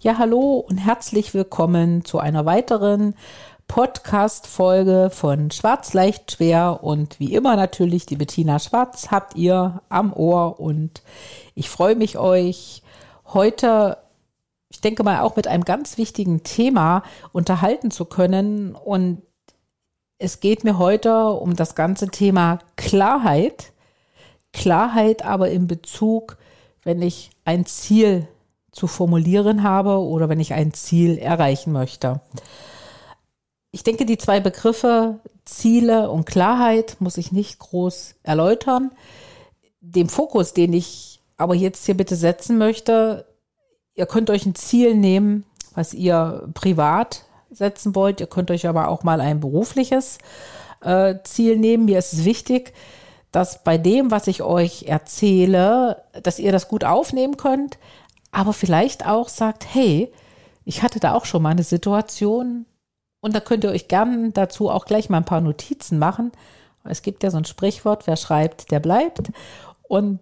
Ja, hallo und herzlich willkommen zu einer weiteren Podcast-Folge von Schwarz leicht schwer und wie immer natürlich die Bettina Schwarz habt ihr am Ohr und ich freue mich euch heute, ich denke mal auch mit einem ganz wichtigen Thema unterhalten zu können und es geht mir heute um das ganze Thema Klarheit. Klarheit aber in Bezug, wenn ich ein Ziel zu formulieren habe oder wenn ich ein Ziel erreichen möchte. Ich denke, die zwei Begriffe Ziele und Klarheit muss ich nicht groß erläutern. Den Fokus, den ich aber jetzt hier bitte setzen möchte, ihr könnt euch ein Ziel nehmen, was ihr privat setzen wollt. Ihr könnt euch aber auch mal ein berufliches äh, Ziel nehmen. Mir ist es wichtig, dass bei dem, was ich euch erzähle, dass ihr das gut aufnehmen könnt, aber vielleicht auch sagt, hey, ich hatte da auch schon mal eine Situation und da könnt ihr euch gern dazu auch gleich mal ein paar Notizen machen. Es gibt ja so ein Sprichwort, wer schreibt, der bleibt. Und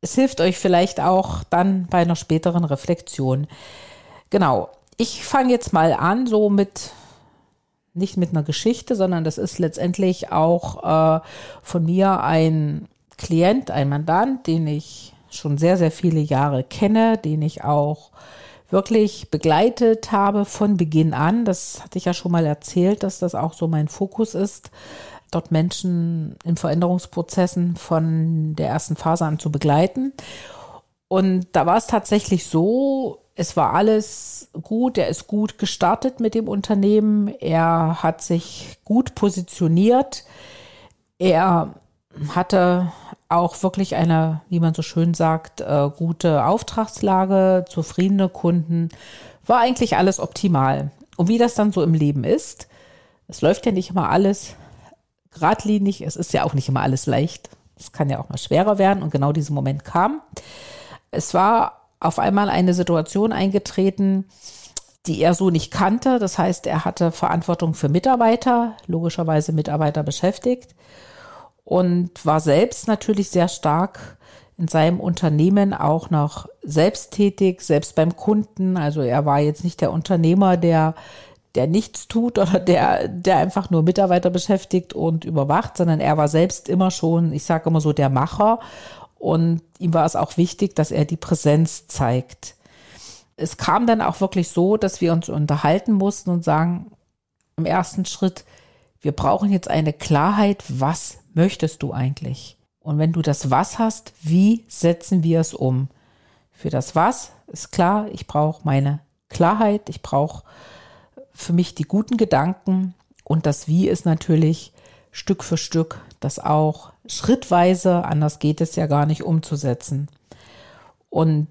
es hilft euch vielleicht auch dann bei einer späteren Reflexion. Genau. Ich fange jetzt mal an, so mit, nicht mit einer Geschichte, sondern das ist letztendlich auch äh, von mir ein Klient, ein Mandant, den ich schon sehr, sehr viele Jahre kenne, den ich auch wirklich begleitet habe von Beginn an. Das hatte ich ja schon mal erzählt, dass das auch so mein Fokus ist, dort Menschen in Veränderungsprozessen von der ersten Phase an zu begleiten. Und da war es tatsächlich so, es war alles gut, er ist gut gestartet mit dem Unternehmen, er hat sich gut positioniert, er hatte auch wirklich eine, wie man so schön sagt, äh, gute Auftragslage, zufriedene Kunden, war eigentlich alles optimal. Und wie das dann so im Leben ist, es läuft ja nicht immer alles geradlinig, es ist ja auch nicht immer alles leicht. Es kann ja auch mal schwerer werden und genau dieser Moment kam. Es war auf einmal eine Situation eingetreten, die er so nicht kannte. Das heißt, er hatte Verantwortung für Mitarbeiter, logischerweise Mitarbeiter beschäftigt und war selbst natürlich sehr stark in seinem Unternehmen auch noch selbsttätig, selbst beim Kunden. Also er war jetzt nicht der Unternehmer, der der nichts tut oder der, der einfach nur Mitarbeiter beschäftigt und überwacht, sondern er war selbst immer schon, ich sage immer so, der Macher. Und ihm war es auch wichtig, dass er die Präsenz zeigt. Es kam dann auch wirklich so, dass wir uns unterhalten mussten und sagen, im ersten Schritt, wir brauchen jetzt eine Klarheit, was möchtest du eigentlich? Und wenn du das Was hast, wie setzen wir es um? Für das Was ist klar, ich brauche meine Klarheit, ich brauche für mich die guten Gedanken und das Wie ist natürlich Stück für Stück, das auch schrittweise, anders geht es ja gar nicht umzusetzen. Und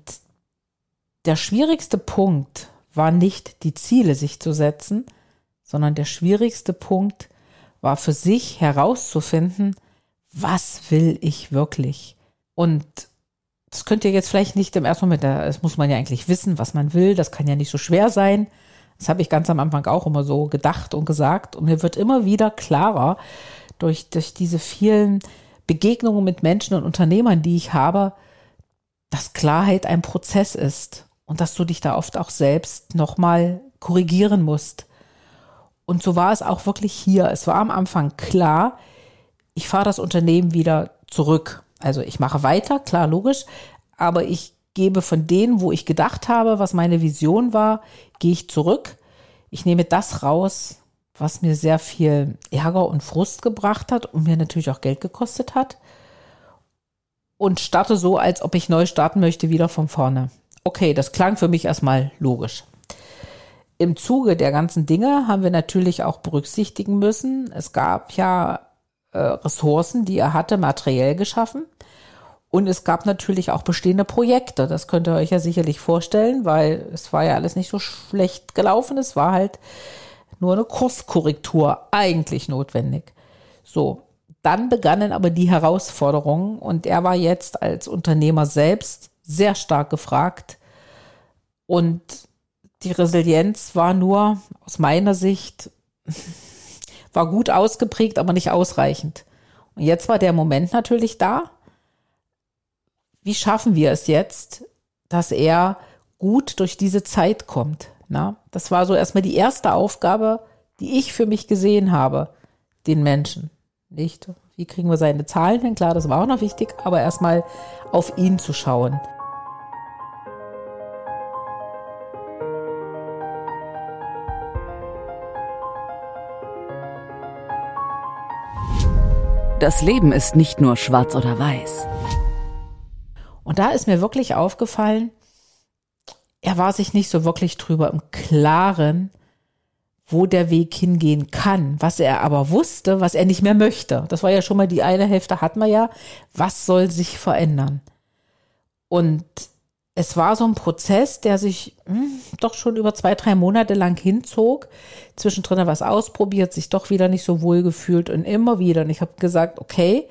der schwierigste Punkt war nicht die Ziele sich zu setzen, sondern der schwierigste Punkt war für sich herauszufinden, was will ich wirklich? Und das könnt ihr jetzt vielleicht nicht im ersten Moment, das muss man ja eigentlich wissen, was man will, das kann ja nicht so schwer sein. Das habe ich ganz am Anfang auch immer so gedacht und gesagt. Und mir wird immer wieder klarer durch, durch diese vielen Begegnungen mit Menschen und Unternehmern, die ich habe, dass Klarheit ein Prozess ist und dass du dich da oft auch selbst nochmal korrigieren musst. Und so war es auch wirklich hier. Es war am Anfang klar, ich fahre das Unternehmen wieder zurück. Also ich mache weiter, klar, logisch, aber ich gebe von denen, wo ich gedacht habe, was meine Vision war, gehe ich zurück. Ich nehme das raus, was mir sehr viel Ärger und Frust gebracht hat und mir natürlich auch Geld gekostet hat. Und starte so, als ob ich neu starten möchte, wieder von vorne. Okay, das klang für mich erstmal logisch. Im Zuge der ganzen Dinge haben wir natürlich auch berücksichtigen müssen, es gab ja äh, Ressourcen, die er hatte, materiell geschaffen. Und es gab natürlich auch bestehende Projekte. Das könnt ihr euch ja sicherlich vorstellen, weil es war ja alles nicht so schlecht gelaufen. Es war halt nur eine Kurskorrektur eigentlich notwendig. So. Dann begannen aber die Herausforderungen und er war jetzt als Unternehmer selbst sehr stark gefragt. Und die Resilienz war nur aus meiner Sicht, war gut ausgeprägt, aber nicht ausreichend. Und jetzt war der Moment natürlich da. Wie schaffen wir es jetzt, dass er gut durch diese Zeit kommt? Na, das war so erstmal die erste Aufgabe, die ich für mich gesehen habe, den Menschen. Nicht, wie kriegen wir seine Zahlen hin? Klar, das war auch noch wichtig, aber erstmal auf ihn zu schauen. Das Leben ist nicht nur schwarz oder weiß. Und da ist mir wirklich aufgefallen, er war sich nicht so wirklich drüber im Klaren, wo der Weg hingehen kann, was er aber wusste, was er nicht mehr möchte. Das war ja schon mal die eine Hälfte, hatten wir ja. Was soll sich verändern? Und es war so ein Prozess, der sich hm, doch schon über zwei, drei Monate lang hinzog. Zwischendrin was ausprobiert, sich doch wieder nicht so wohl gefühlt und immer wieder. Und ich habe gesagt, okay,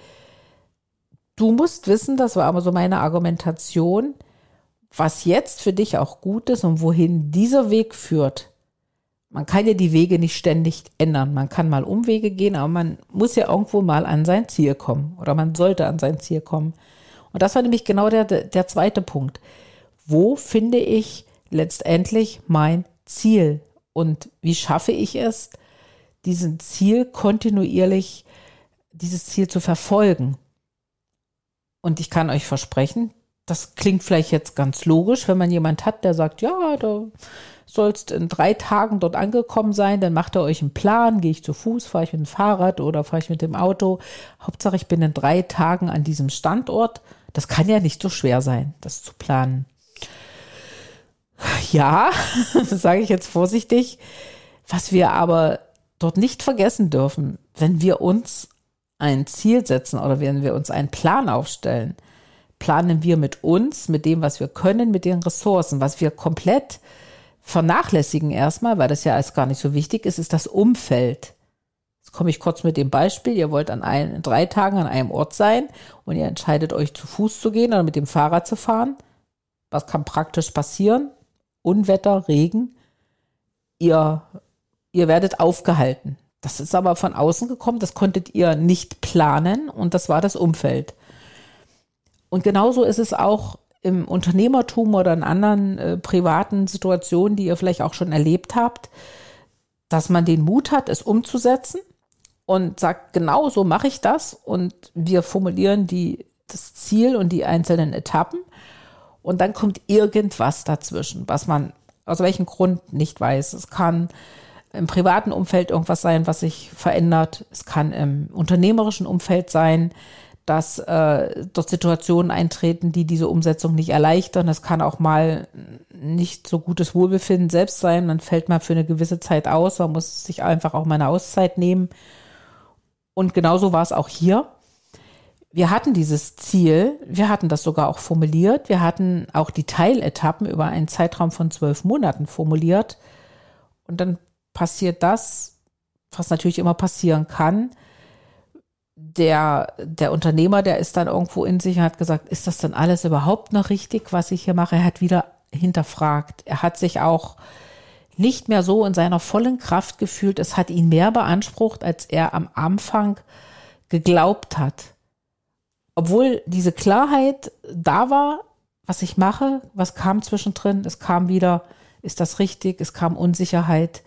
du musst wissen, das war aber so meine Argumentation, was jetzt für dich auch gut ist und wohin dieser Weg führt. Man kann ja die Wege nicht ständig ändern. Man kann mal Umwege gehen, aber man muss ja irgendwo mal an sein Ziel kommen oder man sollte an sein Ziel kommen. Und das war nämlich genau der, der zweite Punkt. Wo finde ich letztendlich mein Ziel und wie schaffe ich es, diesen Ziel kontinuierlich, dieses Ziel zu verfolgen? Und ich kann euch versprechen, das klingt vielleicht jetzt ganz logisch, wenn man jemand hat, der sagt, ja, du sollst in drei Tagen dort angekommen sein, dann macht er euch einen Plan, gehe ich zu Fuß, fahre ich mit dem Fahrrad oder fahre ich mit dem Auto. Hauptsache, ich bin in drei Tagen an diesem Standort. Das kann ja nicht so schwer sein, das zu planen. Ja, sage ich jetzt vorsichtig. Was wir aber dort nicht vergessen dürfen, wenn wir uns ein Ziel setzen oder wenn wir uns einen Plan aufstellen, planen wir mit uns, mit dem, was wir können, mit den Ressourcen. Was wir komplett vernachlässigen erstmal, weil das ja alles gar nicht so wichtig ist, ist das Umfeld. Jetzt komme ich kurz mit dem Beispiel. Ihr wollt an ein, drei Tagen an einem Ort sein und ihr entscheidet euch zu Fuß zu gehen oder mit dem Fahrrad zu fahren. Was kann praktisch passieren? Unwetter, Regen. Ihr, ihr werdet aufgehalten. Das ist aber von außen gekommen, das konntet ihr nicht planen und das war das Umfeld. Und genauso ist es auch im Unternehmertum oder in anderen äh, privaten Situationen, die ihr vielleicht auch schon erlebt habt, dass man den Mut hat, es umzusetzen und sagt, genau so mache ich das und wir formulieren die, das Ziel und die einzelnen Etappen und dann kommt irgendwas dazwischen, was man aus welchem Grund nicht weiß. Es kann im privaten Umfeld irgendwas sein, was sich verändert. Es kann im unternehmerischen Umfeld sein, dass äh, dort Situationen eintreten, die diese Umsetzung nicht erleichtern. Es kann auch mal nicht so gutes Wohlbefinden selbst sein. Man fällt mal für eine gewisse Zeit aus. Man muss sich einfach auch mal eine Auszeit nehmen. Und genauso war es auch hier. Wir hatten dieses Ziel, wir hatten das sogar auch formuliert. Wir hatten auch die Teiletappen über einen Zeitraum von zwölf Monaten formuliert. Und dann passiert das, was natürlich immer passieren kann. Der, der Unternehmer, der ist dann irgendwo in sich und hat gesagt, ist das dann alles überhaupt noch richtig, was ich hier mache? Er hat wieder hinterfragt. Er hat sich auch nicht mehr so in seiner vollen Kraft gefühlt. Es hat ihn mehr beansprucht, als er am Anfang geglaubt hat. Obwohl diese Klarheit da war, was ich mache, was kam zwischendrin, es kam wieder, ist das richtig, es kam Unsicherheit,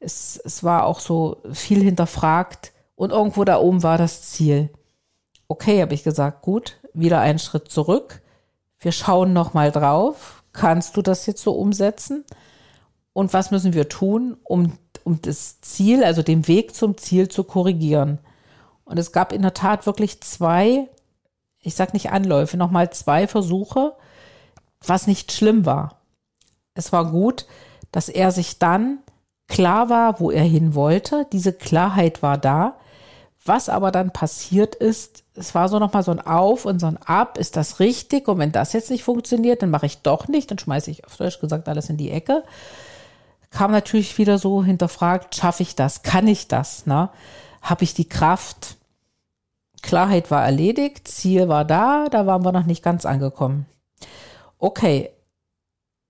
es, es war auch so viel hinterfragt und irgendwo da oben war das Ziel. Okay, habe ich gesagt, gut, wieder einen Schritt zurück. Wir schauen noch mal drauf. Kannst du das jetzt so umsetzen? Und was müssen wir tun, um, um das Ziel, also den Weg zum Ziel zu korrigieren? Und es gab in der Tat wirklich zwei, ich sag nicht Anläufe, nochmal zwei Versuche, was nicht schlimm war. Es war gut, dass er sich dann klar war, wo er hin wollte. Diese Klarheit war da. Was aber dann passiert ist, es war so nochmal so ein Auf und so ein Ab. Ist das richtig? Und wenn das jetzt nicht funktioniert, dann mache ich doch nicht. Dann schmeiße ich auf Deutsch gesagt alles in die Ecke. Kam natürlich wieder so hinterfragt, schaffe ich das? Kann ich das? Ne? Habe ich die Kraft? Klarheit war erledigt, Ziel war da, da waren wir noch nicht ganz angekommen. Okay,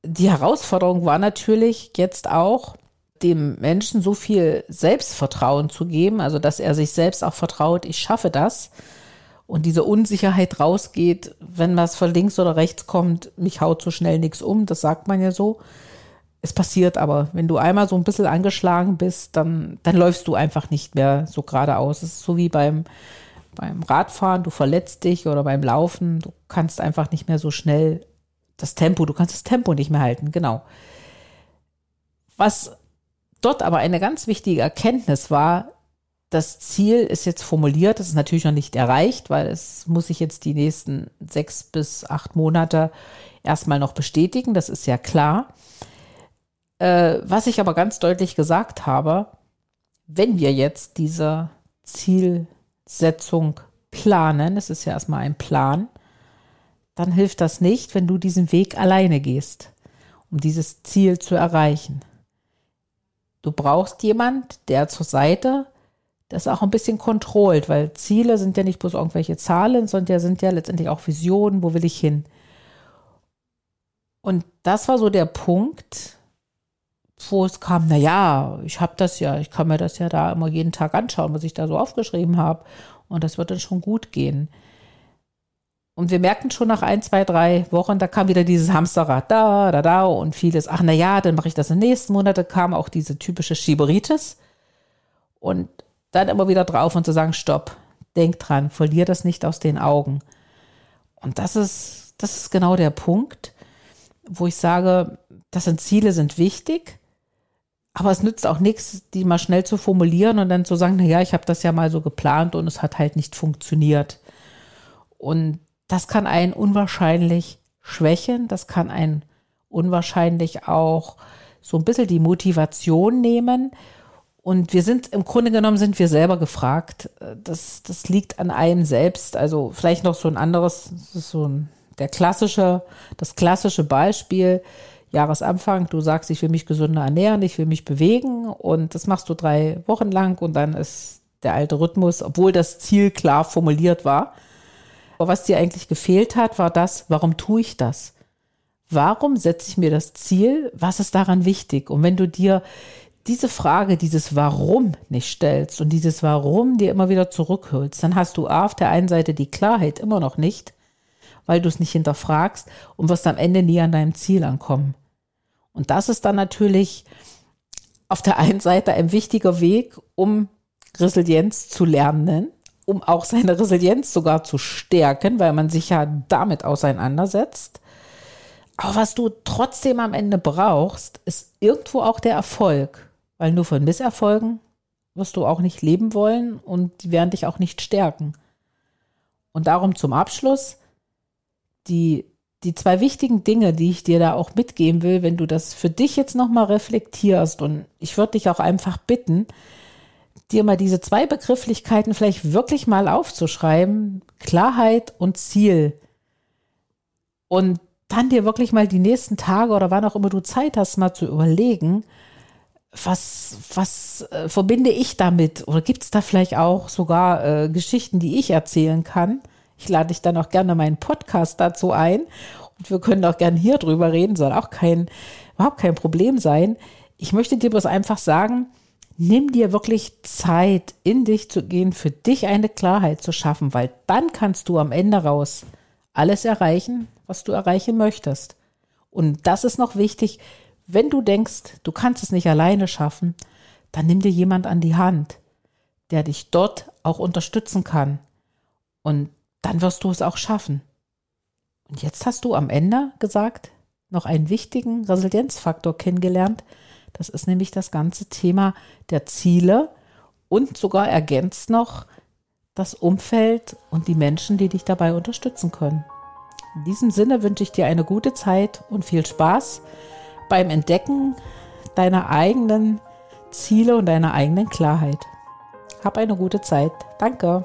die Herausforderung war natürlich jetzt auch, dem Menschen so viel Selbstvertrauen zu geben, also dass er sich selbst auch vertraut, ich schaffe das und diese Unsicherheit rausgeht, wenn was von links oder rechts kommt, mich haut so schnell nichts um, das sagt man ja so. Es passiert aber, wenn du einmal so ein bisschen angeschlagen bist, dann, dann läufst du einfach nicht mehr so geradeaus. Es ist so wie beim, beim Radfahren, du verletzt dich oder beim Laufen, du kannst einfach nicht mehr so schnell das Tempo, du kannst das Tempo nicht mehr halten, genau. Was dort aber eine ganz wichtige Erkenntnis war, das Ziel ist jetzt formuliert, es ist natürlich noch nicht erreicht, weil es muss sich jetzt die nächsten sechs bis acht Monate erstmal noch bestätigen, das ist ja klar. Äh, was ich aber ganz deutlich gesagt habe, wenn wir jetzt diese Zielsetzung planen, es ist ja erstmal ein Plan, dann hilft das nicht, wenn du diesen Weg alleine gehst, um dieses Ziel zu erreichen. Du brauchst jemand, der zur Seite das auch ein bisschen kontrollt, weil Ziele sind ja nicht bloß irgendwelche Zahlen, sondern sind ja letztendlich auch Visionen, wo will ich hin. Und das war so der Punkt, wo es kam, na ja, ich habe das ja, ich kann mir das ja da immer jeden Tag anschauen, was ich da so aufgeschrieben habe und das wird dann schon gut gehen. Und wir merkten schon nach ein, zwei, drei Wochen, da kam wieder dieses Hamsterrad, da, da, da und vieles. Ach, na ja, dann mache ich das in den nächsten Monaten. Kam auch diese typische Schieberitis. Und dann immer wieder drauf und zu sagen, stopp, denk dran, verlier das nicht aus den Augen. Und das ist, das ist genau der Punkt, wo ich sage, das sind Ziele, sind wichtig. Aber es nützt auch nichts, die mal schnell zu formulieren und dann zu sagen, na ja, ich habe das ja mal so geplant und es hat halt nicht funktioniert. Und das kann einen unwahrscheinlich schwächen, das kann einen unwahrscheinlich auch so ein bisschen die Motivation nehmen. Und wir sind, im Grunde genommen sind wir selber gefragt. Das, das liegt an einem selbst. Also vielleicht noch so ein anderes, das ist so ein, der klassische, das klassische Beispiel. Jahresanfang, du sagst, ich will mich gesünder ernähren, ich will mich bewegen und das machst du drei Wochen lang und dann ist der alte Rhythmus, obwohl das Ziel klar formuliert war, aber was dir eigentlich gefehlt hat, war das, warum tue ich das? Warum setze ich mir das Ziel? Was ist daran wichtig? Und wenn du dir diese Frage, dieses Warum nicht stellst und dieses Warum dir immer wieder zurückholst, dann hast du auf der einen Seite die Klarheit immer noch nicht, weil du es nicht hinterfragst und wirst am Ende nie an deinem Ziel ankommen. Und das ist dann natürlich auf der einen Seite ein wichtiger Weg, um Resilienz zu lernen, um auch seine Resilienz sogar zu stärken, weil man sich ja damit auseinandersetzt. Aber was du trotzdem am Ende brauchst, ist irgendwo auch der Erfolg, weil nur von Misserfolgen wirst du auch nicht leben wollen und die werden dich auch nicht stärken. Und darum zum Abschluss, die, die zwei wichtigen Dinge, die ich dir da auch mitgeben will, wenn du das für dich jetzt nochmal reflektierst und ich würde dich auch einfach bitten, dir mal diese zwei Begrifflichkeiten vielleicht wirklich mal aufzuschreiben, Klarheit und Ziel. Und dann dir wirklich mal die nächsten Tage oder wann auch immer du Zeit hast, mal zu überlegen, was, was äh, verbinde ich damit? Oder gibt es da vielleicht auch sogar äh, Geschichten, die ich erzählen kann? Ich lade dich dann auch gerne meinen Podcast dazu ein. Und wir können auch gerne hier drüber reden, soll auch kein, überhaupt kein Problem sein. Ich möchte dir bloß einfach sagen, nimm dir wirklich Zeit, in dich zu gehen, für dich eine Klarheit zu schaffen, weil dann kannst du am Ende raus alles erreichen, was du erreichen möchtest. Und das ist noch wichtig, wenn du denkst, du kannst es nicht alleine schaffen, dann nimm dir jemand an die Hand, der dich dort auch unterstützen kann. Und dann wirst du es auch schaffen. Und jetzt hast du am Ende gesagt, noch einen wichtigen Resilienzfaktor kennengelernt, das ist nämlich das ganze Thema der Ziele und sogar ergänzt noch das Umfeld und die Menschen, die dich dabei unterstützen können. In diesem Sinne wünsche ich dir eine gute Zeit und viel Spaß beim Entdecken deiner eigenen Ziele und deiner eigenen Klarheit. Hab eine gute Zeit. Danke.